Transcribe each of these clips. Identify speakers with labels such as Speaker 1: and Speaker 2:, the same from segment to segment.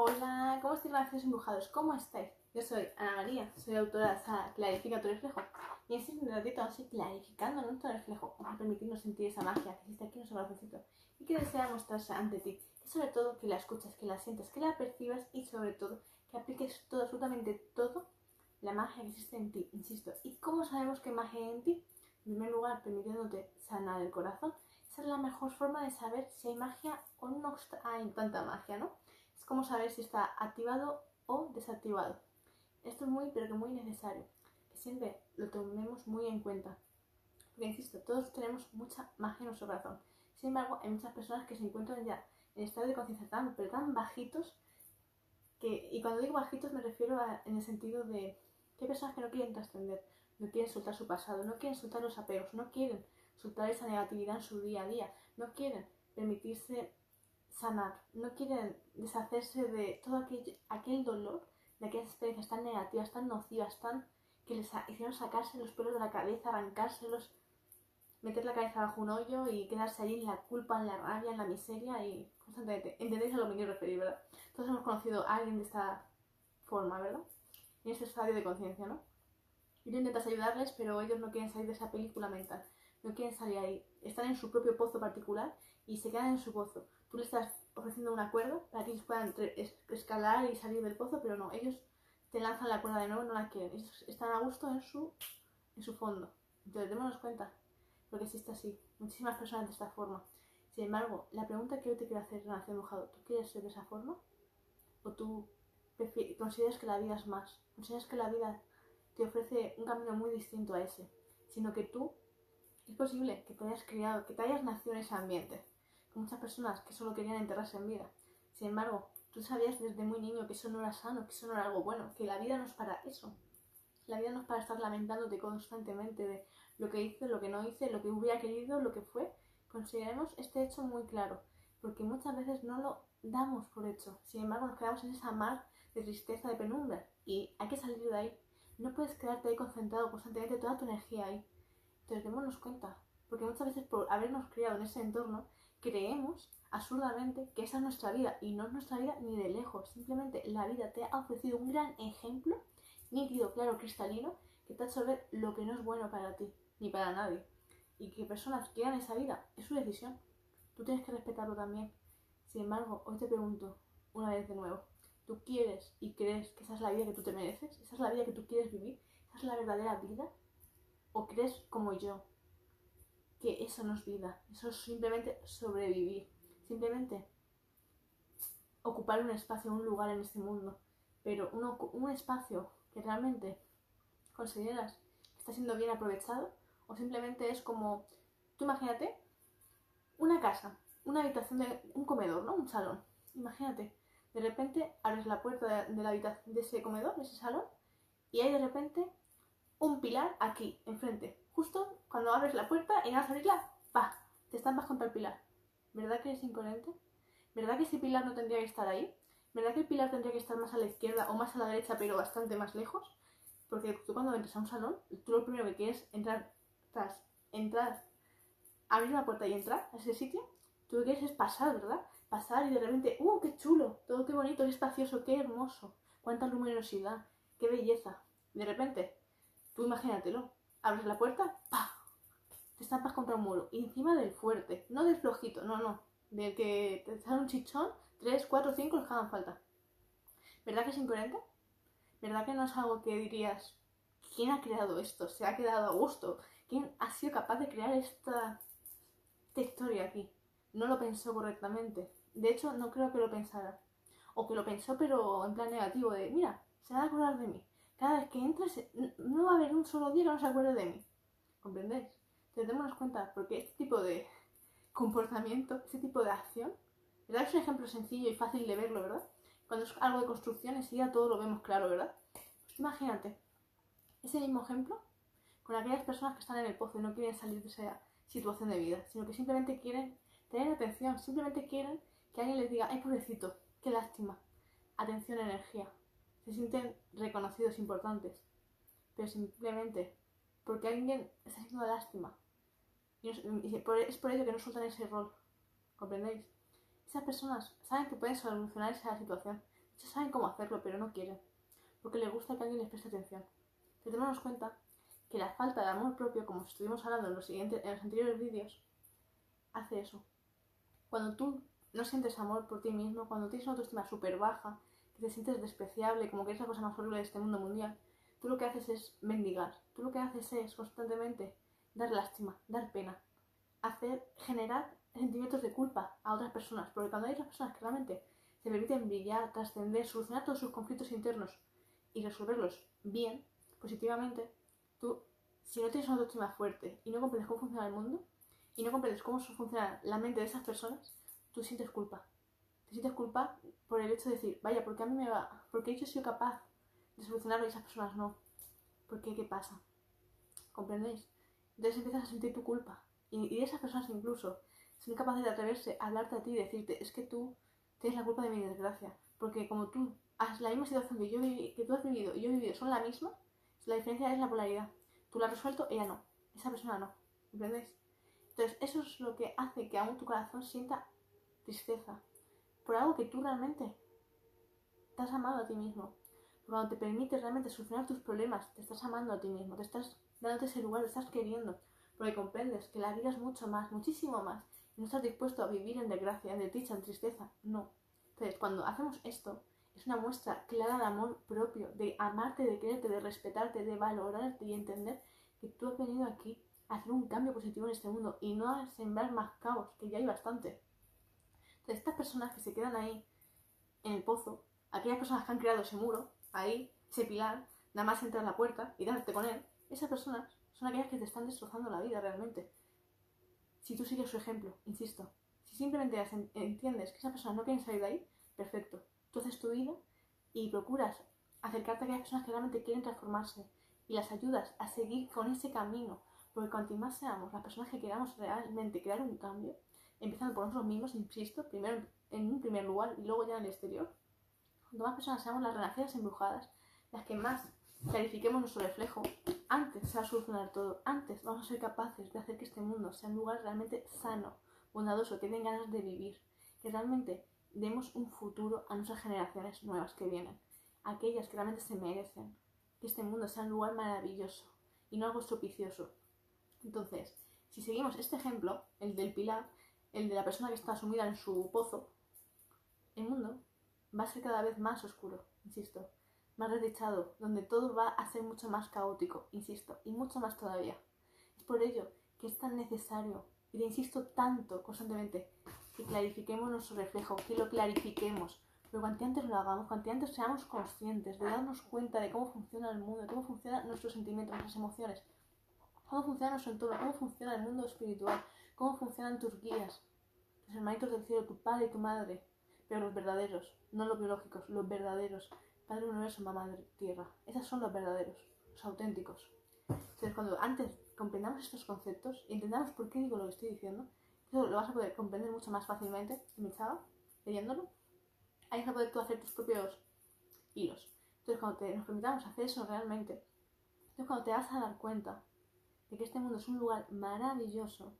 Speaker 1: Hola, ¿cómo estáis, gracias embrujados? ¿Cómo estáis? Yo soy Ana María, soy autora de Sara Clarifica tu reflejo. Y en este ratito así clarificando nuestro reflejo, vamos a permitirnos sentir esa magia que existe aquí en nuestro corazoncito y que desea mostrarse ante ti. Y sobre todo que la escuches, que la sientas, que la percibas y sobre todo que apliques todo, absolutamente todo, la magia que existe en ti, insisto. ¿Y cómo sabemos que magia hay en ti? En primer lugar, permitiéndote sanar el corazón. Esa es la mejor forma de saber si hay magia o no hay tanta magia, ¿no? Es como saber si está activado o desactivado. Esto es muy, pero que muy necesario. Que siempre lo tomemos muy en cuenta. Porque, insisto, todos tenemos mucha magia en nuestro corazón. Sin embargo, hay muchas personas que se encuentran ya en estado de conciencia tan, pero tan bajitos que, y cuando digo bajitos me refiero a, en el sentido de que hay personas que no quieren trascender, no quieren soltar su pasado, no quieren soltar los apegos, no quieren soltar esa negatividad en su día a día, no quieren permitirse sanar, no quieren deshacerse de todo aquel, aquel dolor, de aquellas experiencias tan negativas, tan nocivas, tan que les hicieron sacarse los pelos de la cabeza, arrancárselos, meter la cabeza bajo un hoyo y quedarse allí en la culpa, en la rabia, en la miseria y constantemente. ¿Entendéis a lo que quiero referir, verdad? Todos hemos conocido a alguien de esta forma, ¿verdad? En este estadio de conciencia, ¿no? Y tú intentas ayudarles, pero ellos no quieren salir de esa película mental. No quieren salir ahí. Están en su propio pozo particular y se quedan en su pozo. Tú le estás ofreciendo una cuerda para que ellos puedan escalar y salir del pozo, pero no, ellos te lanzan la cuerda de nuevo, no la quieren. Ellos están a gusto en su, en su fondo. Entonces, démonos cuenta, porque existe así. Muchísimas personas de esta forma. Sin embargo, la pregunta que yo te quiero hacer, Renación Mojado, ¿tú quieres ser de esa forma? ¿O tú consideras que la vida es más? ¿Consideras que la vida te ofrece un camino muy distinto a ese? Sino que tú, es posible que te hayas criado, que te hayas nacido en ese ambiente muchas personas que solo querían enterrarse en vida. Sin embargo, tú sabías desde muy niño que eso no era sano, que eso no era algo bueno, que la vida no es para eso. La vida no es para estar lamentándote constantemente de lo que hice, lo que no hice, lo que hubiera querido, lo que fue. Consideremos este hecho muy claro, porque muchas veces no lo damos por hecho. Sin embargo, nos quedamos en esa mar de tristeza, de penumbra, y hay que salir de ahí. No puedes quedarte ahí concentrado constantemente toda tu energía ahí. Entonces, démonos cuenta, porque muchas veces por habernos criado en ese entorno, creemos absurdamente que esa es nuestra vida y no es nuestra vida ni de lejos. Simplemente la vida te ha ofrecido un gran ejemplo, nítido, claro, cristalino, que te hace ver lo que no es bueno para ti ni para nadie. Y que personas quieran esa vida es su decisión. Tú tienes que respetarlo también. Sin embargo, hoy te pregunto una vez de nuevo, ¿tú quieres y crees que esa es la vida que tú te mereces? ¿Esa es la vida que tú quieres vivir? ¿Esa es la verdadera vida? ¿O crees como yo que eso no es vida, eso es simplemente sobrevivir, simplemente ocupar un espacio, un lugar en este mundo, pero un espacio que realmente consideras que está siendo bien aprovechado o simplemente es como, tú imagínate, una casa, una habitación de un comedor, ¿no? Un salón. Imagínate, de repente abres la puerta de, la habitación de ese comedor, de ese salón, y hay de repente un pilar aquí, enfrente, justo cuando abres la puerta y vas a abrirla, ¡pa! Te estampas contra el pilar. ¿Verdad que es incoherente? ¿Verdad que ese pilar no tendría que estar ahí? ¿Verdad que el pilar tendría que estar más a la izquierda o más a la derecha, pero bastante más lejos? Porque tú cuando entras a un salón, tú lo primero que quieres entrar, tras entrar, abrir la puerta y entrar a ese sitio, tú lo que quieres es pasar, ¿verdad? Pasar y de repente, ¡uh, qué chulo! Todo qué bonito, qué espacioso, qué hermoso. Cuánta luminosidad, qué belleza. De repente, tú imagínatelo, abres la puerta, ¡pa! Te estampas contra un muro. Y encima del fuerte, no del flojito, no, no. Del que te sale un chichón, 3, 4, 5 los que hagan falta. ¿Verdad que es incoherente? ¿Verdad que no es algo que dirías, ¿quién ha creado esto? ¿Se ha quedado a gusto? ¿Quién ha sido capaz de crear esta, esta historia aquí? No lo pensó correctamente. De hecho, no creo que lo pensara. O que lo pensó, pero en plan negativo, de, mira, se va a acordar de mí cada vez que entres, no va a haber un solo día que no se acuerde de mí. ¿Comprendéis? Entonces démonos cuenta, porque este tipo de comportamiento, este tipo de acción, ¿verdad? Es un ejemplo sencillo y fácil de verlo, ¿verdad? Cuando es algo de construcción, enseguida todo lo vemos claro, ¿verdad? Pues imagínate, ese mismo ejemplo con aquellas personas que están en el pozo y no quieren salir de esa situación de vida, sino que simplemente quieren tener atención, simplemente quieren que alguien les diga, ay pobrecito, qué lástima, atención, energía, se sienten reconocidos, importantes, pero simplemente porque alguien está haciendo lástima. Y es por ello que no sueltan ese rol. ¿Comprendéis? Esas personas saben que pueden solucionar esa situación. Muchos saben cómo hacerlo, pero no quieren, porque les gusta que alguien les preste atención. Pero tenemos cuenta que la falta de amor propio, como estuvimos hablando en los, siguientes, en los anteriores vídeos, hace eso. Cuando tú no sientes amor por ti mismo, cuando tienes una autoestima súper baja, te sientes despreciable, como que eres la cosa más horrible de este mundo mundial, tú lo que haces es mendigar. Tú lo que haces es constantemente dar lástima, dar pena, hacer, generar sentimientos de culpa a otras personas. Porque cuando hay otras personas que realmente se permiten brillar, trascender, solucionar todos sus conflictos internos y resolverlos bien, positivamente, tú, si no tienes una autoestima fuerte y no comprendes cómo funciona el mundo, y no comprendes cómo funciona la mente de esas personas, tú sientes culpa. Te sientes culpa por el hecho de decir, vaya, ¿por qué a mí me va? ¿Por qué yo soy capaz de solucionarlo y esas personas no? ¿Por qué? ¿Qué pasa? ¿Comprendéis? Entonces empiezas a sentir tu culpa. Y, esas personas incluso son capaces de atreverse a hablarte a ti y decirte, es que tú tienes la culpa de mi desgracia. Porque como tú has la misma situación que, yo que tú has vivido y yo he vivido son la misma, la diferencia es la polaridad. Tú la has resuelto, ella no. Esa persona no. ¿Entendéis? Entonces, eso es lo que hace que aún tu corazón sienta tristeza por algo que tú realmente te has amado a ti mismo. Cuando te permites realmente solucionar tus problemas, te estás amando a ti mismo, te estás dándote ese lugar, te estás queriendo, porque comprendes que la vida es mucho más, muchísimo más, y no estás dispuesto a vivir en desgracia, en desdicha, en tristeza, no. Entonces, cuando hacemos esto, es una muestra clara de amor propio, de amarte, de quererte, de respetarte, de valorarte y entender que tú has venido aquí a hacer un cambio positivo en este mundo y no a sembrar más caos, que ya hay bastante. Entonces, estas personas que se quedan ahí, en el pozo, aquellas personas que han creado ese muro, ahí, ese pilar, nada más entrar a la puerta y darte con él, esas personas son aquellas que te están destrozando la vida realmente. Si tú sigues su ejemplo, insisto, si simplemente entiendes que esas personas no quieren salir de ahí, perfecto. Tú haces tu vida y procuras acercarte a aquellas personas que realmente quieren transformarse y las ayudas a seguir con ese camino. Porque cuanto más seamos las personas que queramos realmente crear un cambio, empezando por nosotros mismos, insisto, primero en un primer lugar y luego ya en el exterior, cuanto más personas seamos las relaciones embrujadas, las que más clarifiquemos nuestro reflejo, antes se va a solucionar todo, antes vamos a ser capaces de hacer que este mundo sea un lugar realmente sano, bondadoso, que den ganas de vivir, que realmente demos un futuro a nuestras generaciones nuevas que vienen, aquellas que realmente se merecen, que este mundo sea un lugar maravilloso y no algo estropicioso. Entonces, si seguimos este ejemplo, el del pilar, el de la persona que está sumida en su pozo, el mundo va a ser cada vez más oscuro, insisto, más desdichado, donde todo va a ser mucho más caótico, insisto, y mucho más todavía. Es por ello que es tan necesario, y te insisto tanto constantemente, que clarifiquemos nuestro reflejo, que lo clarifiquemos. Pero cuanto antes lo hagamos, cuanto antes seamos conscientes de darnos cuenta de cómo funciona el mundo, de cómo funcionan nuestros sentimientos, nuestras emociones, cómo funciona nuestro entorno, cómo funciona el mundo espiritual, cómo funcionan tus guías, tus hermanitos del cielo, tu padre y tu madre, pero los verdaderos, no los biológicos, los verdaderos, Padre Universo, Mamá Tierra. Esos son los verdaderos, los auténticos. Entonces, cuando antes comprendamos estos conceptos y entendamos por qué digo lo que estoy diciendo, eso lo vas a poder comprender mucho más fácilmente en mi leyéndolo. Ahí vas a poder tú hacer tus propios hilos. Entonces, cuando te, nos permitamos hacer eso realmente, entonces cuando te vas a dar cuenta de que este mundo es un lugar maravilloso,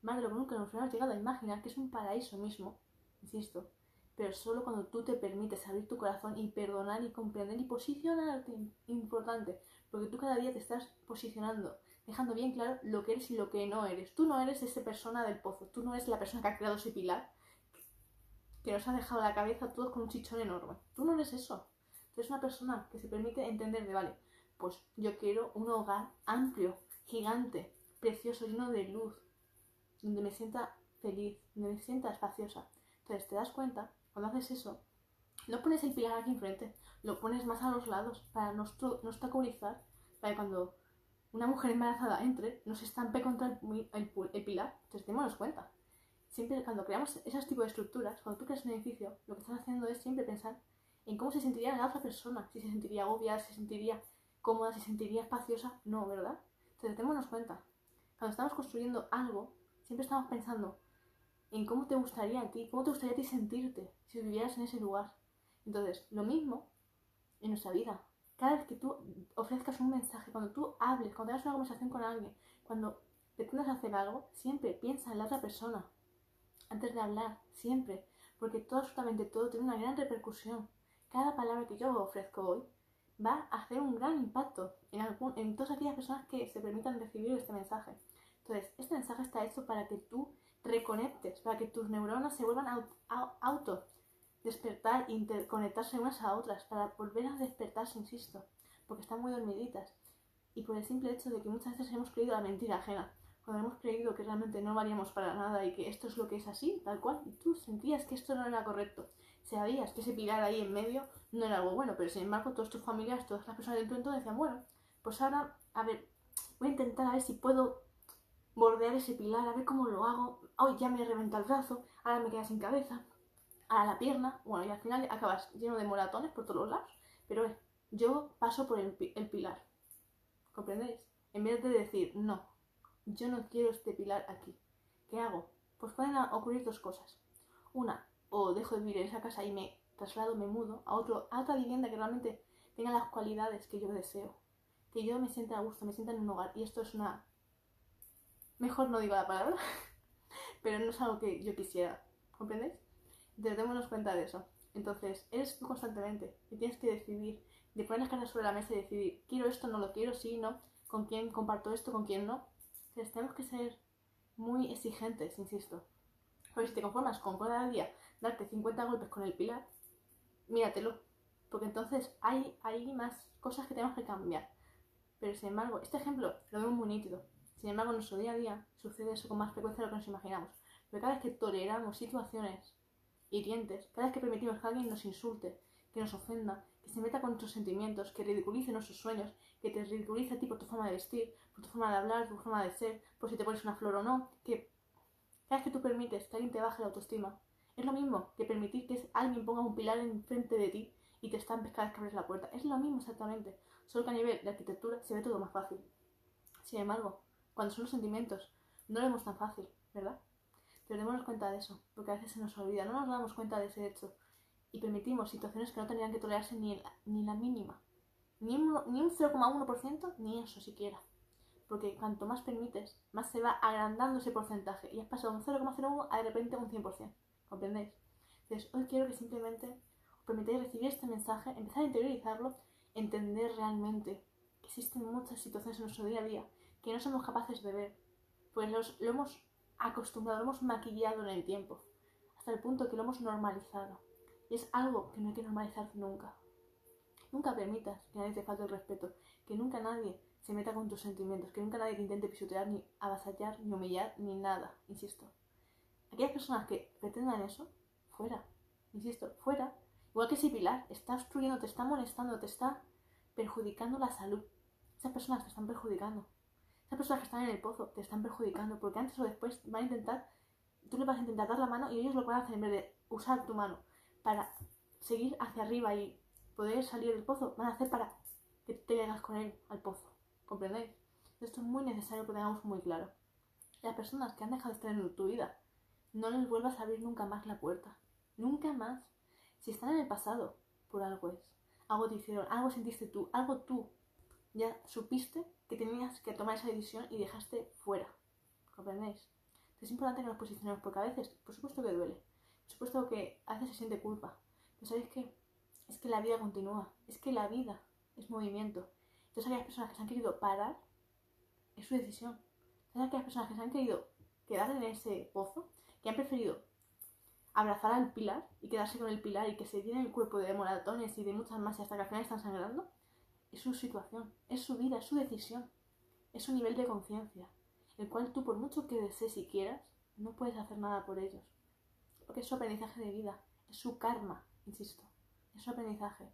Speaker 1: más de lo que nunca nos hubiéramos llegado a imaginar, que es un paraíso mismo, insisto, pero solo cuando tú te permites abrir tu corazón y perdonar y comprender y posicionarte, importante, porque tú cada día te estás posicionando, dejando bien claro lo que eres y lo que no eres. Tú no eres esa persona del pozo, tú no eres la persona que ha creado ese pilar, que nos ha dejado la cabeza todos con un chichón enorme. Tú no eres eso. Tú eres una persona que se permite entender de, vale, pues yo quiero un hogar amplio, gigante, precioso, lleno de luz, donde me sienta feliz, donde me sienta espaciosa. Entonces te das cuenta cuando haces eso, no pones el pilar aquí enfrente, lo pones más a los lados para no, obstaculizar, para que cuando una mujer embarazada entre, no se estampe contra el, pilar. Entonces, démonos cuenta. Siempre cuando creamos ese tipo de estructuras, cuando tú creas un edificio, lo que estás haciendo es siempre pensar en cómo se sentiría la otra persona, si se sentiría agobiada, si se sentiría cómoda, si se sentiría espaciosa, no, ¿verdad? Entonces, démonos cuenta. Cuando estamos construyendo algo, siempre estamos pensando en cómo te gustaría a ti, cómo te gustaría a ti sentirte si vivieras en ese lugar. Entonces, lo mismo en nuestra vida. Cada vez que tú ofrezcas un mensaje, cuando tú hables, cuando tengas una conversación con alguien, cuando pretendas hacer algo, siempre piensa en la otra persona. Antes de hablar, siempre. Porque todo, absolutamente todo, tiene una gran repercusión. cada palabra que yo ofrezco hoy va a hacer un gran impacto en, algún, en todas aquellas personas que se permitan recibir este mensaje. Entonces, este mensaje está hecho para que tú reconectes, para que tus neuronas se vuelvan a auto despertar, interconectarse unas a otras, para volver a despertarse, insisto, porque están muy dormiditas. Y por el simple hecho de que muchas veces hemos creído la mentira ajena, cuando hemos creído que realmente no valíamos para nada y que esto es lo que es así, tal cual, y tú sentías que esto no era correcto, sabías que ese pilar ahí en medio no era algo bueno, pero sin embargo todos tus familiares, todas las personas de tu entorno decían, bueno, pues ahora, a ver, voy a intentar a ver si puedo bordear ese pilar, a ver cómo lo hago, hoy ya me reventa el brazo, ahora me queda sin cabeza, a la pierna, bueno, y al final acabas lleno de moratones por todos los lados, pero eh, yo paso por el, el pilar, ¿comprendéis? En vez de decir, no, yo no quiero este pilar aquí, ¿qué hago? Pues pueden ocurrir dos cosas. Una, o dejo de vivir en esa casa y me traslado, me mudo a, otro, a otra vivienda que realmente tenga las cualidades que yo deseo, que yo me sienta a gusto, me sienta en un hogar, y esto es una... Mejor no digo la palabra, pero no es algo que yo quisiera, ¿comprendéis? démonos cuenta de eso. Entonces, eres constantemente y tienes que decidir, de poner las cartas sobre la mesa y decidir, quiero esto, no lo quiero, sí, no, con quién comparto esto, con quién no. Entonces, tenemos que ser muy exigentes, insisto. Porque si te conformas con cada día darte 50 golpes con el pilar, míratelo. Porque entonces hay, hay más cosas que tenemos que cambiar. Pero sin embargo, este ejemplo lo vemos muy nítido. Sin embargo, en nuestro día a día sucede eso con más frecuencia de lo que nos imaginamos. Pero cada vez que toleramos situaciones hirientes, cada vez que permitimos que alguien nos insulte, que nos ofenda, que se meta con nuestros sentimientos, que ridiculice nuestros sueños, que te ridiculice a ti por tu forma de vestir, por tu forma de hablar, por tu forma de ser, por si te pones una flor o no, que cada que tú permites que alguien te baje la autoestima, es lo mismo que permitir que alguien ponga un pilar enfrente de ti y te estampes cada vez que abres la puerta. Es lo mismo exactamente, solo que a nivel de arquitectura se ve todo más fácil. Sin embargo, cuando son los sentimientos, no lo vemos tan fácil, ¿verdad? Pero démonos cuenta de eso, porque a veces se nos olvida, no nos damos cuenta de ese hecho y permitimos situaciones que no tendrían que tolerarse ni, ni la mínima, ni ni un 0,1%, ni eso siquiera. Porque cuanto más permites, más se va agrandando ese porcentaje y has pasado un 0,01 a de repente un 100%. ¿Comprendéis? Entonces, hoy quiero que simplemente os permitáis recibir este mensaje, empezar a interiorizarlo, entender realmente que existen muchas situaciones en nuestro día a día que no somos capaces de ver, pues los, lo hemos acostumbrado, lo hemos maquillado en el tiempo, hasta el punto que lo hemos normalizado. Y es algo que no hay que normalizar nunca. Nunca permitas que nadie te falte el respeto, que nunca nadie se meta con tus sentimientos, que nunca nadie te intente pisotear, ni avasallar, ni humillar, ni nada, insisto. Aquellas personas que pretendan eso, fuera, insisto, fuera. Igual que ese pilar, está obstruyendo, te está molestando, te está perjudicando la salud. Esas personas te están perjudicando. Esas personas que están en el pozo te están perjudicando porque antes o después van a intentar, tú le vas a intentar dar la mano y ellos lo van a hacer en vez de usar tu mano para seguir hacia arriba y poder salir del pozo, van a hacer para que te llegas con él al pozo. ¿Comprendéis? Esto es muy necesario que tengamos muy claro. Las personas que han dejado de estar en tu vida, no les vuelvas a abrir nunca más la puerta. Nunca más. Si están en el pasado, por algo es. Algo te hicieron, algo sentiste tú, algo tú ya supiste que tenías que tomar esa decisión y dejaste fuera. ¿Comprendéis? Es importante que nos posicionemos porque a veces, por supuesto que duele, por supuesto que a veces se siente culpa, pero ¿sabéis qué? Es que la vida continúa, es que la vida es movimiento. Entonces aquellas personas que se han querido parar, es su decisión. Entonces aquellas personas que se han querido quedar en ese pozo, que han preferido abrazar al pilar y quedarse con el pilar y que se llene el cuerpo de moratones y de muchas más hasta que al final están sangrando, es su situación, es su vida, es su decisión, es su nivel de conciencia, el cual tú por mucho que desees y quieras, no puedes hacer nada por ellos. Porque es su aprendizaje de vida, es su karma, insisto, es su aprendizaje.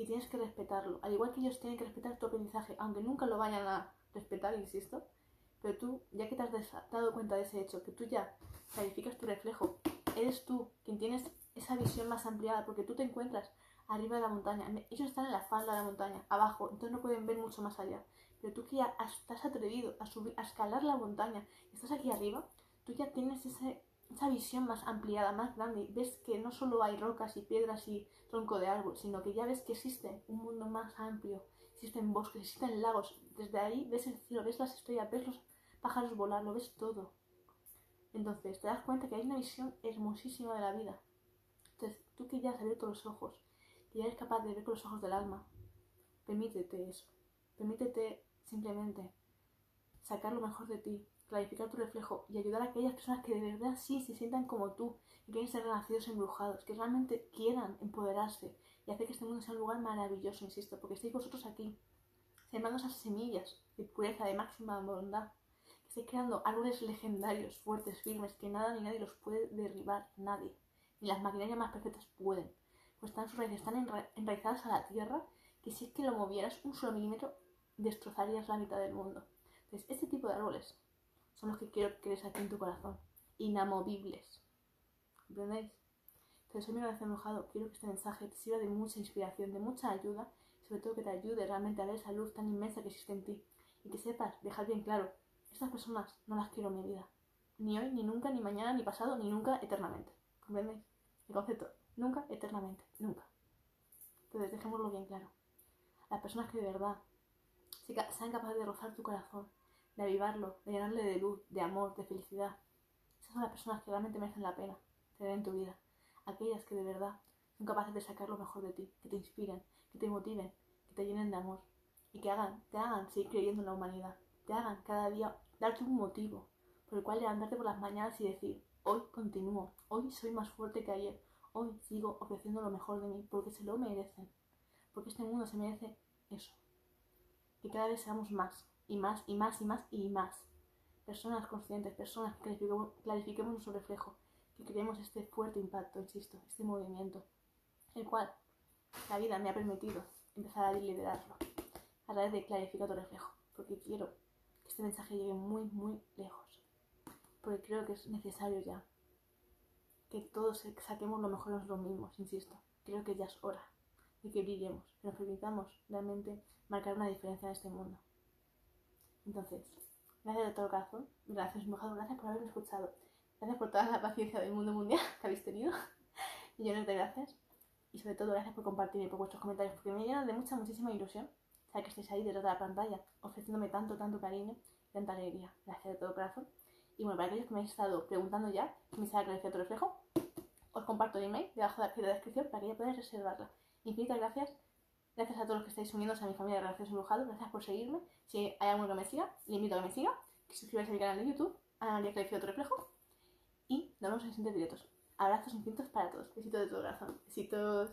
Speaker 1: Y tienes que respetarlo, al igual que ellos tienen que respetar tu aprendizaje, aunque nunca lo vayan a respetar, insisto. Pero tú, ya que te has dado cuenta de ese hecho, que tú ya calificas tu reflejo, eres tú quien tienes esa visión más ampliada, porque tú te encuentras arriba de la montaña. Ellos están en la falda de la montaña, abajo, entonces no pueden ver mucho más allá. Pero tú que ya estás atrevido a subir, a escalar la montaña, estás aquí arriba, tú ya tienes esa visión más ampliada, más grande, ves que no solo hay rocas y piedras y tronco de árbol, sino que ya ves que existe un mundo más amplio, existen bosques, existen lagos. Desde ahí ves el cielo, ves las estrellas, ves los pájaros volar, lo ves todo. Entonces te das cuenta que hay una visión hermosísima de la vida. Entonces tú que ya has abierto los ojos, que ya eres capaz de ver con los ojos del alma. Permítete eso. Permítete simplemente sacar lo mejor de ti, clarificar tu reflejo y ayudar a aquellas personas que de verdad sí se sientan como tú, que quieren ser renacidos embrujados, que realmente quieran empoderarse y hacer que este mundo sea un lugar maravilloso, insisto, porque estáis vosotros aquí, sembrando esas semillas de pureza, de máxima bondad, que estáis creando árboles legendarios, fuertes, firmes, que nada ni nadie los puede derribar, nadie, ni las maquinarias más perfectas pueden, pues están sus raíces tan enraizadas a la tierra que si es que lo movieras un solo milímetro, destrozarías la mitad del mundo. Entonces, este tipo de árboles son los que quiero que crees aquí en tu corazón. Inamovibles. ¿Entendéis? Entonces hoy me lo embrujado. Quiero que este mensaje te sirva de mucha inspiración, de mucha ayuda, sobre todo que te ayude realmente a ver esa luz tan inmensa que existe en ti. Y que sepas, dejar bien claro, estas personas no las quiero en mi vida. Ni hoy, ni nunca, ni mañana, ni pasado, ni nunca, eternamente. ¿Comprendéis? El concepto, nunca, eternamente, nunca. Entonces dejémoslo bien claro. Las personas que de verdad sean capaces de rozar tu corazón, de avivarlo, de llenarle de luz, de amor, de felicidad. Esas son las personas que realmente merecen la pena tener en tu vida. Aquellas que de verdad son capaces de sacar lo mejor de ti, que te inspiren, que te motiven, que te llenen de amor y que hagan, te hagan seguir creyendo en la humanidad, te hagan cada día darte un motivo por el cual levantarte por las mañanas y decir, hoy continúo, hoy soy más fuerte que ayer, hoy sigo ofreciendo lo mejor de mí porque se lo merecen, porque este mundo se merece eso, que cada vez seamos más, y más y más y más y más. Personas conscientes, personas que clarifiquemos, nuestro reflejo, que creemos este fuerte impacto, insisto, este movimiento, el cual la vida me ha permitido empezar a liderarlo a través de clarificar tu reflejo, porque quiero que este mensaje llegue muy, muy lejos, porque creo que es necesario ya que todos saquemos lo mejor de nosotros mismos, insisto, creo que ya es hora de que brillemos, que nos permitamos realmente marcar una diferencia en este mundo. Entonces, gracias de todo corazón, gracias mojado, gracias por haberme escuchado, gracias por toda la paciencia del mundo mundial que habéis tenido, millones de gracias, y sobre todo gracias por compartir y por vuestros comentarios, porque me llenan de mucha, muchísima ilusión, saber que estáis ahí detrás de la pantalla, ofreciéndome tanto, tanto cariño tanta alegría, gracias de todo corazón. Y bueno, para aquellos que me habéis estado preguntando ya, que me sale clarificar tu reflejo, os comparto el email debajo de la descripción para que ya podáis reservarla. Infinitas gracias Gracias a todos los que estáis unidos a mi familia de Relaciones Embrujados. Gracias por seguirme. Si hay alguno que me siga, le invito a que me siga. Que suscribáis a mi canal de YouTube, a María Clarifica tu reflejo. Y nos vemos en siguientes directos. Abrazos infinitos para todos. Besitos de todo corazón. Besitos.